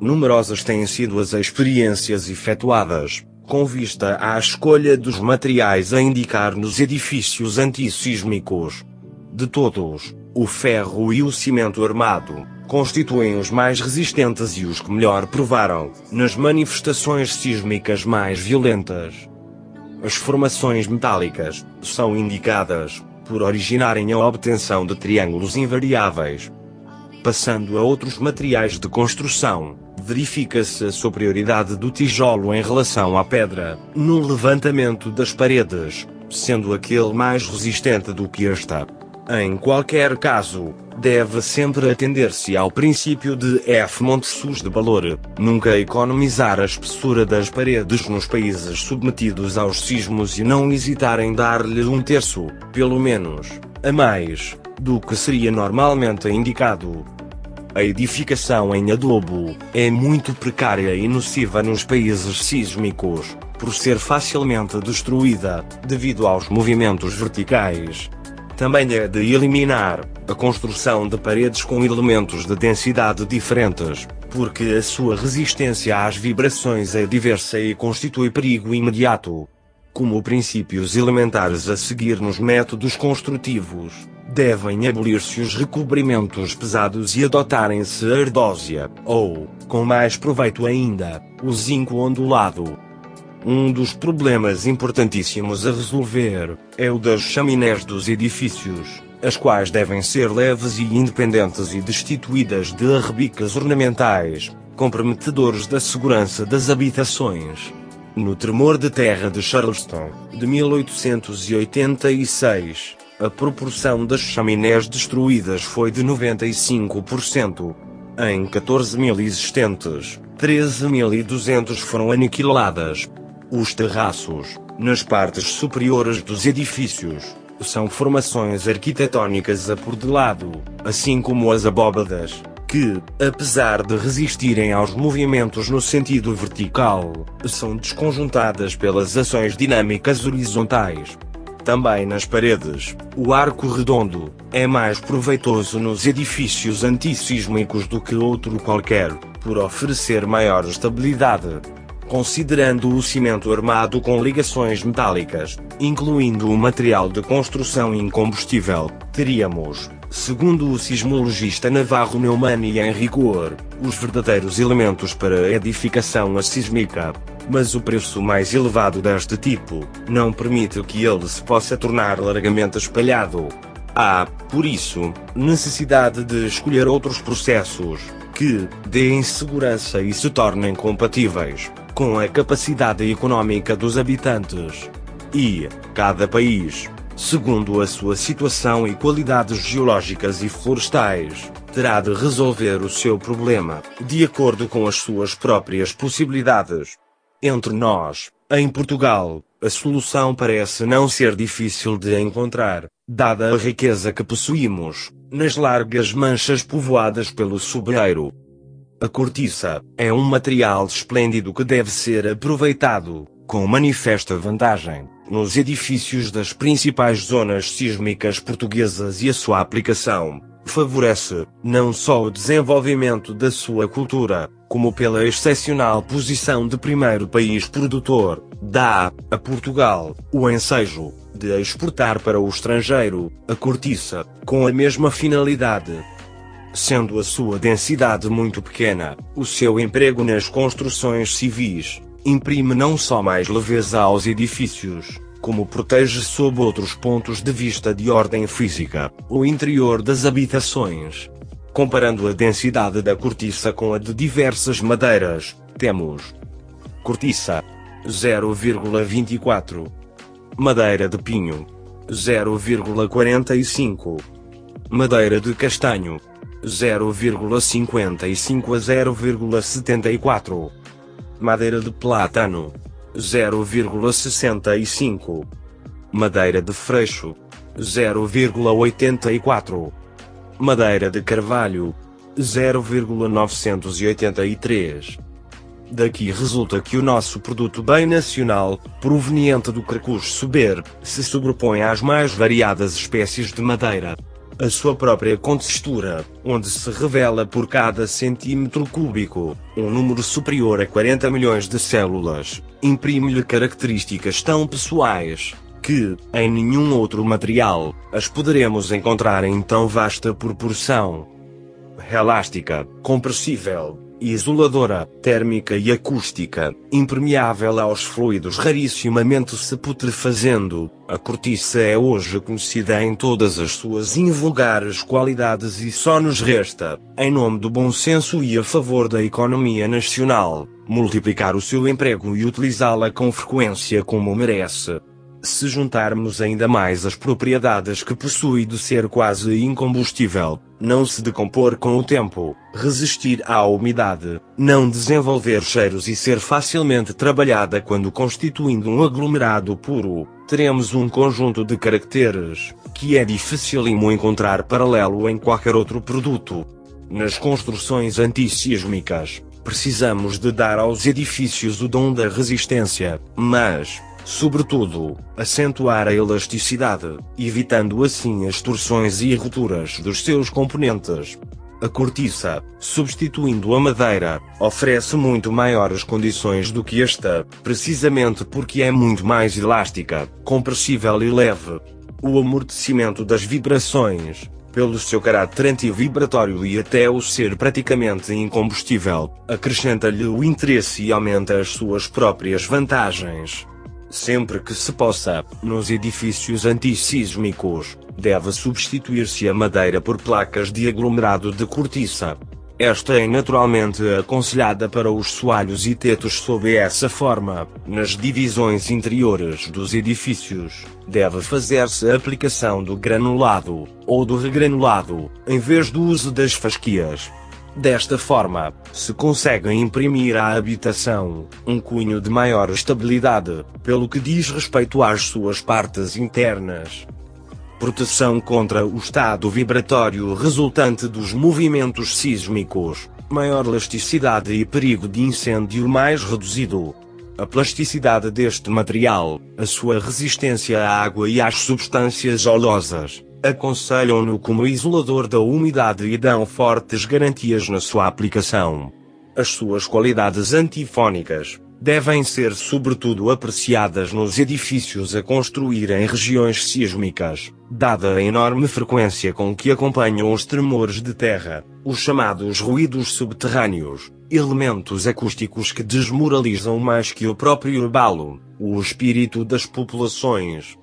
Numerosas têm sido as experiências efetuadas, com vista à escolha dos materiais a indicar nos edifícios antissísmicos. De todos, o ferro e o cimento armado, constituem os mais resistentes e os que melhor provaram, nas manifestações sísmicas mais violentas. As formações metálicas são indicadas por originarem a obtenção de triângulos invariáveis. Passando a outros materiais de construção, verifica-se a superioridade do tijolo em relação à pedra, no levantamento das paredes, sendo aquele mais resistente do que esta. Em qualquer caso, deve sempre atender-se ao princípio de F. Montessus de valor, nunca economizar a espessura das paredes nos países submetidos aos sismos e não hesitar em dar-lhe um terço, pelo menos, a mais, do que seria normalmente indicado. A edificação em adobo é muito precária e nociva nos países sísmicos, por ser facilmente destruída, devido aos movimentos verticais, também é de eliminar a construção de paredes com elementos de densidade diferentes, porque a sua resistência às vibrações é diversa e constitui perigo imediato. Como princípios elementares a seguir nos métodos construtivos, devem abolir-se os recobrimentos pesados e adotarem-se a ardósia, ou, com mais proveito ainda, o zinco ondulado. Um dos problemas importantíssimos a resolver é o das chaminés dos edifícios, as quais devem ser leves e independentes e destituídas de arrebicas ornamentais, comprometedores da segurança das habitações. No tremor de terra de Charleston, de 1886, a proporção das chaminés destruídas foi de 95%. Em 14 mil existentes, 13.200 foram aniquiladas. Os terraços, nas partes superiores dos edifícios, são formações arquitetônicas a por de lado, assim como as abóbadas, que, apesar de resistirem aos movimentos no sentido vertical, são desconjuntadas pelas ações dinâmicas horizontais. Também nas paredes, o arco redondo é mais proveitoso nos edifícios antissísmicos do que outro qualquer, por oferecer maior estabilidade. Considerando o cimento armado com ligações metálicas, incluindo o material de construção incombustível, teríamos, segundo o sismologista Navarro Neumann e em rigor, os verdadeiros elementos para a edificação assísmica. Mas o preço mais elevado deste tipo, não permite que ele se possa tornar largamente espalhado. Há, por isso, necessidade de escolher outros processos, que deem segurança e se tornem compatíveis com a capacidade econômica dos habitantes. E, cada país, segundo a sua situação e qualidades geológicas e florestais, terá de resolver o seu problema, de acordo com as suas próprias possibilidades. Entre nós, em Portugal, a solução parece não ser difícil de encontrar, dada a riqueza que possuímos, nas largas manchas povoadas pelo sobreiro, a cortiça é um material esplêndido que deve ser aproveitado, com manifesta vantagem, nos edifícios das principais zonas sísmicas portuguesas e a sua aplicação favorece não só o desenvolvimento da sua cultura, como pela excepcional posição de primeiro país produtor, dá a Portugal o ensejo de exportar para o estrangeiro a cortiça, com a mesma finalidade sendo a sua densidade muito pequena, o seu emprego nas construções civis imprime não só mais leveza aos edifícios, como protege sob outros pontos de vista de ordem física, o interior das habitações. Comparando a densidade da cortiça com a de diversas madeiras, temos cortiça 0,24, madeira de pinho 0,45, madeira de castanho 0,55 a 0,74. Madeira de plátano 0,65. Madeira de freixo 0,84. Madeira de carvalho 0,983. Daqui resulta que o nosso produto bem nacional, proveniente do Carcuxo Suber, se sobrepõe às mais variadas espécies de madeira a sua própria contextura, onde se revela por cada centímetro cúbico, um número superior a 40 milhões de células, imprime-lhe características tão pessoais, que, em nenhum outro material, as poderemos encontrar em tão vasta proporção. Elástica, compressível, isoladora, térmica e acústica, impermeável aos fluidos rarissimamente se putrefazendo. A cortiça é hoje conhecida em todas as suas invulgares qualidades e só nos resta, em nome do bom senso e a favor da economia nacional, multiplicar o seu emprego e utilizá-la com frequência como merece. Se juntarmos ainda mais as propriedades que possui de ser quase incombustível, não se decompor com o tempo, resistir à umidade, não desenvolver cheiros e ser facilmente trabalhada quando constituindo um aglomerado puro, teremos um conjunto de caracteres que é dificílimo encontrar paralelo em qualquer outro produto. Nas construções antissísmicas, precisamos de dar aos edifícios o dom da resistência, mas, Sobretudo, acentuar a elasticidade, evitando assim as torções e rupturas dos seus componentes. A cortiça, substituindo a madeira, oferece muito maiores condições do que esta, precisamente porque é muito mais elástica, compressível e leve. O amortecimento das vibrações, pelo seu caráter anti-vibratório e até o ser praticamente incombustível, acrescenta-lhe o interesse e aumenta as suas próprias vantagens. Sempre que se possa, nos edifícios antissísmicos, deve substituir-se a madeira por placas de aglomerado de cortiça. Esta é naturalmente aconselhada para os soalhos e tetos sob essa forma. Nas divisões interiores dos edifícios, deve fazer-se a aplicação do granulado, ou do regranulado, em vez do uso das fasquias. Desta forma, se consegue imprimir à habitação um cunho de maior estabilidade, pelo que diz respeito às suas partes internas. Proteção contra o estado vibratório resultante dos movimentos sísmicos, maior elasticidade e perigo de incêndio mais reduzido. A plasticidade deste material, a sua resistência à água e às substâncias olosas, aconselham-no como isolador da umidade e dão fortes garantias na sua aplicação. As suas qualidades antifônicas, devem ser sobretudo apreciadas nos edifícios a construir em regiões sísmicas, dada a enorme frequência com que acompanham os tremores de terra, os chamados ruídos subterrâneos, elementos acústicos que desmoralizam mais que o próprio abalo, o espírito das populações.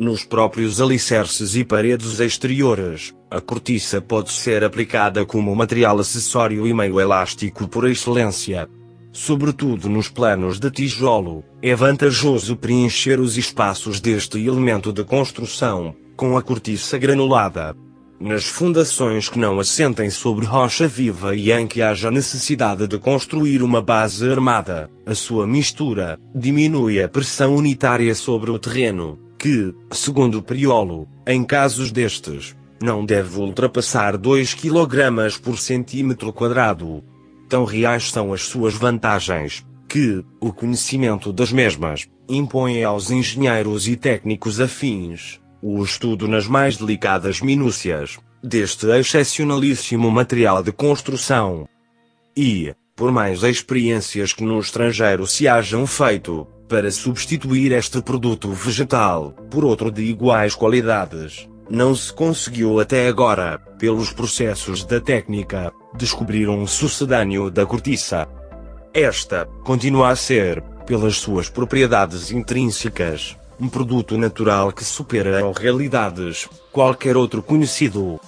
Nos próprios alicerces e paredes exteriores, a cortiça pode ser aplicada como material acessório e meio elástico por excelência, sobretudo nos planos de tijolo, é vantajoso preencher os espaços deste elemento de construção, com a cortiça granulada. Nas fundações que não assentem sobre rocha viva e em que haja necessidade de construir uma base armada, a sua mistura diminui a pressão unitária sobre o terreno, que, segundo Priolo, em casos destes, não deve ultrapassar 2 kg por centímetro quadrado. Tão reais são as suas vantagens, que, o conhecimento das mesmas, impõe aos engenheiros e técnicos afins, o estudo nas mais delicadas minúcias, deste excepcionalíssimo material de construção. E, por mais experiências que no estrangeiro se hajam feito, para substituir este produto vegetal, por outro de iguais qualidades, não se conseguiu até agora, pelos processos da técnica, descobrir um sucedâneo da cortiça. Esta continua a ser, pelas suas propriedades intrínsecas, um produto natural que supera em realidades. Qualquer outro conhecido,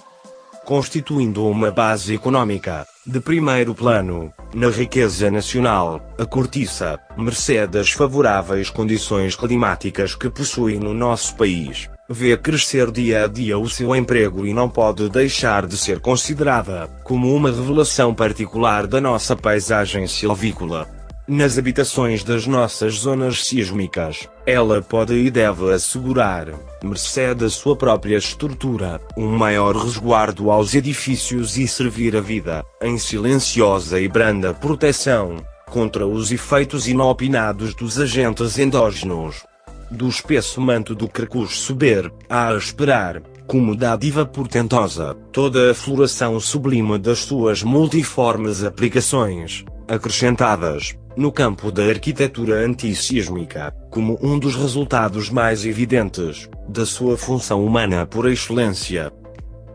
constituindo uma base econômica de primeiro plano na riqueza nacional. A cortiça, mercê às favoráveis condições climáticas que possui no nosso país, vê crescer dia a dia o seu emprego e não pode deixar de ser considerada como uma revelação particular da nossa paisagem silvícola. Nas habitações das nossas zonas sísmicas, ela pode e deve assegurar, mercê da sua própria estrutura, um maior resguardo aos edifícios e servir a vida, em silenciosa e branda proteção, contra os efeitos inopinados dos agentes endógenos. Do espesso manto do cracus subir, a esperar, como dádiva portentosa, toda a floração sublime das suas multiformes aplicações, acrescentadas, no campo da arquitetura antissísmica, como um dos resultados mais evidentes, da sua função humana por excelência.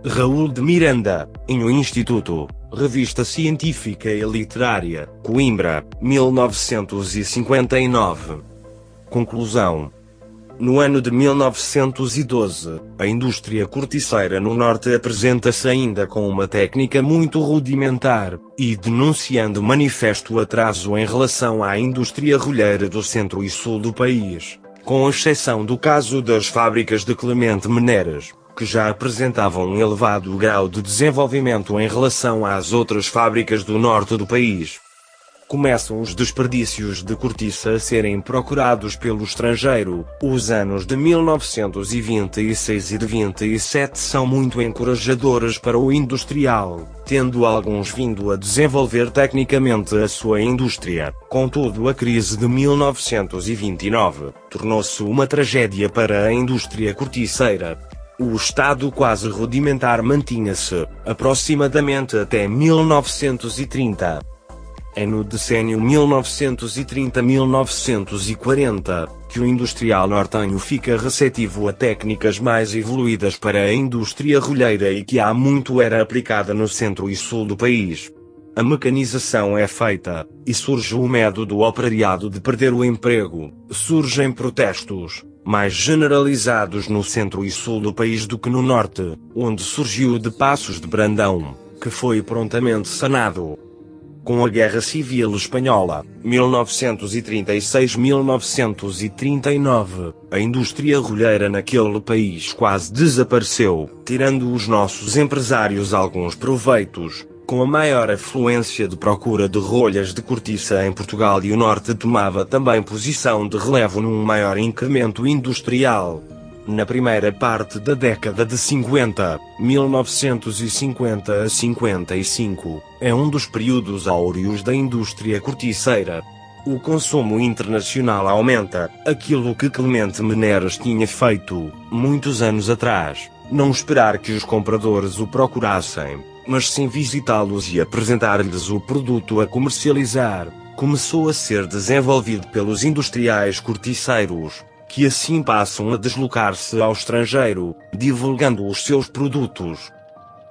Raul de Miranda, em O Instituto, Revista Científica e Literária, Coimbra, 1959. Conclusão no ano de 1912, a indústria corticeira no Norte apresenta-se ainda com uma técnica muito rudimentar, e denunciando manifesto atraso em relação à indústria rolheira do centro e sul do país, com exceção do caso das fábricas de Clemente Meneres, que já apresentavam um elevado grau de desenvolvimento em relação às outras fábricas do norte do país começam os desperdícios de cortiça a serem procurados pelo estrangeiro. Os anos de 1926 e de 27 são muito encorajadores para o industrial, tendo alguns vindo a desenvolver tecnicamente a sua indústria. Contudo, a crise de 1929 tornou-se uma tragédia para a indústria corticeira. O estado quase rudimentar mantinha-se, aproximadamente até 1930. É no decênio 1930-1940 que o industrial nortenho fica receptivo a técnicas mais evoluídas para a indústria rolheira e que há muito era aplicada no centro e sul do país. A mecanização é feita, e surge o medo do operariado de perder o emprego, surgem protestos, mais generalizados no centro e sul do país do que no norte, onde surgiu de Passos de Brandão, que foi prontamente sanado. Com a Guerra Civil Espanhola, 1936-1939, a indústria rolheira naquele país quase desapareceu, tirando os nossos empresários alguns proveitos, com a maior afluência de procura de rolhas de cortiça em Portugal e o Norte tomava também posição de relevo num maior incremento industrial. Na primeira parte da década de 50, 1950 a 55, é um dos períodos áureos da indústria corticeira. O consumo internacional aumenta, aquilo que Clemente Meneres tinha feito, muitos anos atrás, não esperar que os compradores o procurassem mas sim visitá-los e apresentar-lhes o produto a comercializar, começou a ser desenvolvido pelos industriais corticeiros, que assim passam a deslocar-se ao estrangeiro, divulgando os seus produtos.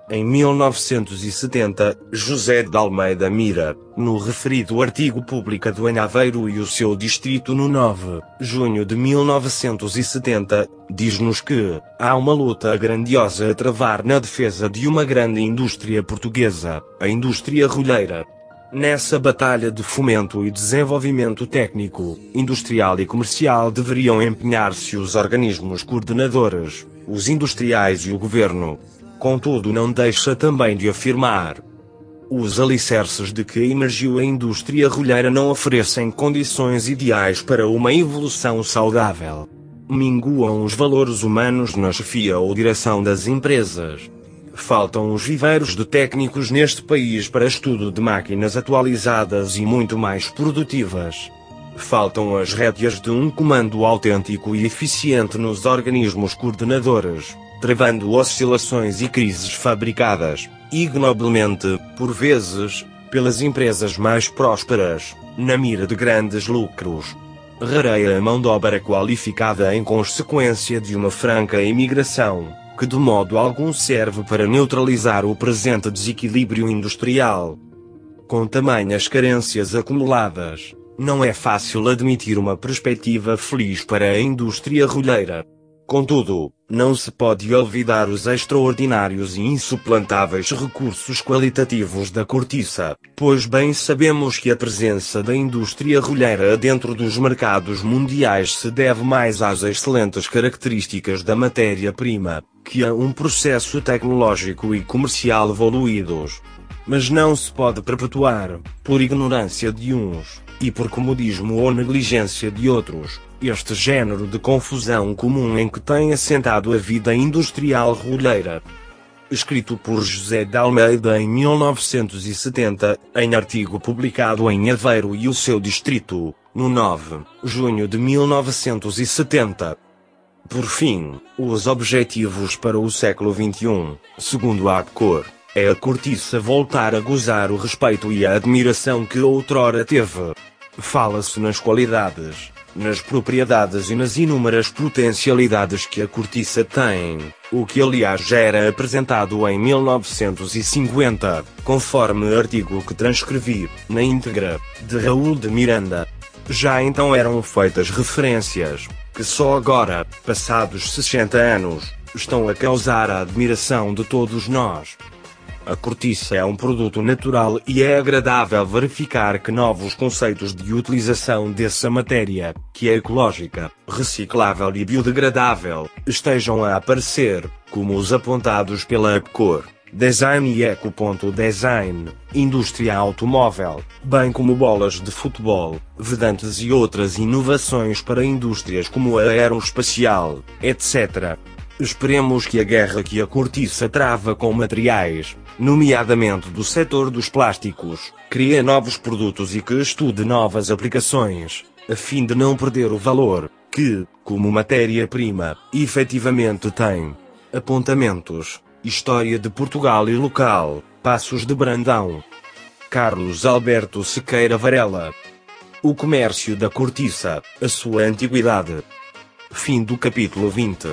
Em 1970, José de Almeida Mira, no referido artigo publicado em Aveiro e o seu distrito no 9, junho de 1970, diz-nos que há uma luta grandiosa a travar na defesa de uma grande indústria portuguesa, a indústria rolheira. Nessa batalha de fomento e desenvolvimento técnico, industrial e comercial deveriam empenhar-se os organismos coordenadores, os industriais e o governo, Contudo, não deixa também de afirmar. Os alicerces de que emergiu a indústria rolheira não oferecem condições ideais para uma evolução saudável. Minguam os valores humanos na chefia ou direção das empresas. Faltam os viveiros de técnicos neste país para estudo de máquinas atualizadas e muito mais produtivas. Faltam as rédeas de um comando autêntico e eficiente nos organismos coordenadores travando oscilações e crises fabricadas, ignobilmente, por vezes, pelas empresas mais prósperas, na mira de grandes lucros. Rareia a mão de obra qualificada em consequência de uma franca imigração, que de modo algum serve para neutralizar o presente desequilíbrio industrial. Com tamanhas carências acumuladas, não é fácil admitir uma perspectiva feliz para a indústria rolheira. Contudo, não se pode olvidar os extraordinários e insuplantáveis recursos qualitativos da cortiça, pois bem sabemos que a presença da indústria rolheira dentro dos mercados mundiais se deve mais às excelentes características da matéria-prima, que a um processo tecnológico e comercial evoluídos. Mas não se pode perpetuar, por ignorância de uns, e por comodismo ou negligência de outros, este género de confusão comum em que tem assentado a vida industrial rolheira. Escrito por José de Almeida em 1970, em artigo publicado em Aveiro e o seu distrito, no 9, junho de 1970. Por fim, os objetivos para o século XXI, segundo a cor, é a cortiça voltar a gozar o respeito e a admiração que outrora teve. Fala-se nas qualidades, nas propriedades e nas inúmeras potencialidades que a cortiça tem, o que aliás já era apresentado em 1950, conforme artigo que transcrevi, na íntegra, de Raul de Miranda. Já então eram feitas referências, que só agora, passados 60 anos, estão a causar a admiração de todos nós. A cortiça é um produto natural e é agradável verificar que novos conceitos de utilização dessa matéria, que é ecológica, reciclável e biodegradável, estejam a aparecer, como os apontados pela Epcor. Design e Eco.design, indústria automóvel, bem como bolas de futebol, vedantes e outras inovações para indústrias como a aeroespacial, etc. Esperemos que a guerra que a cortiça trava com materiais, nomeadamente do setor dos plásticos, crie novos produtos e que estude novas aplicações, a fim de não perder o valor que, como matéria-prima, efetivamente tem. Apontamentos: História de Portugal e local, Passos de Brandão. Carlos Alberto Sequeira Varela. O comércio da cortiça, a sua antiguidade. Fim do capítulo 20.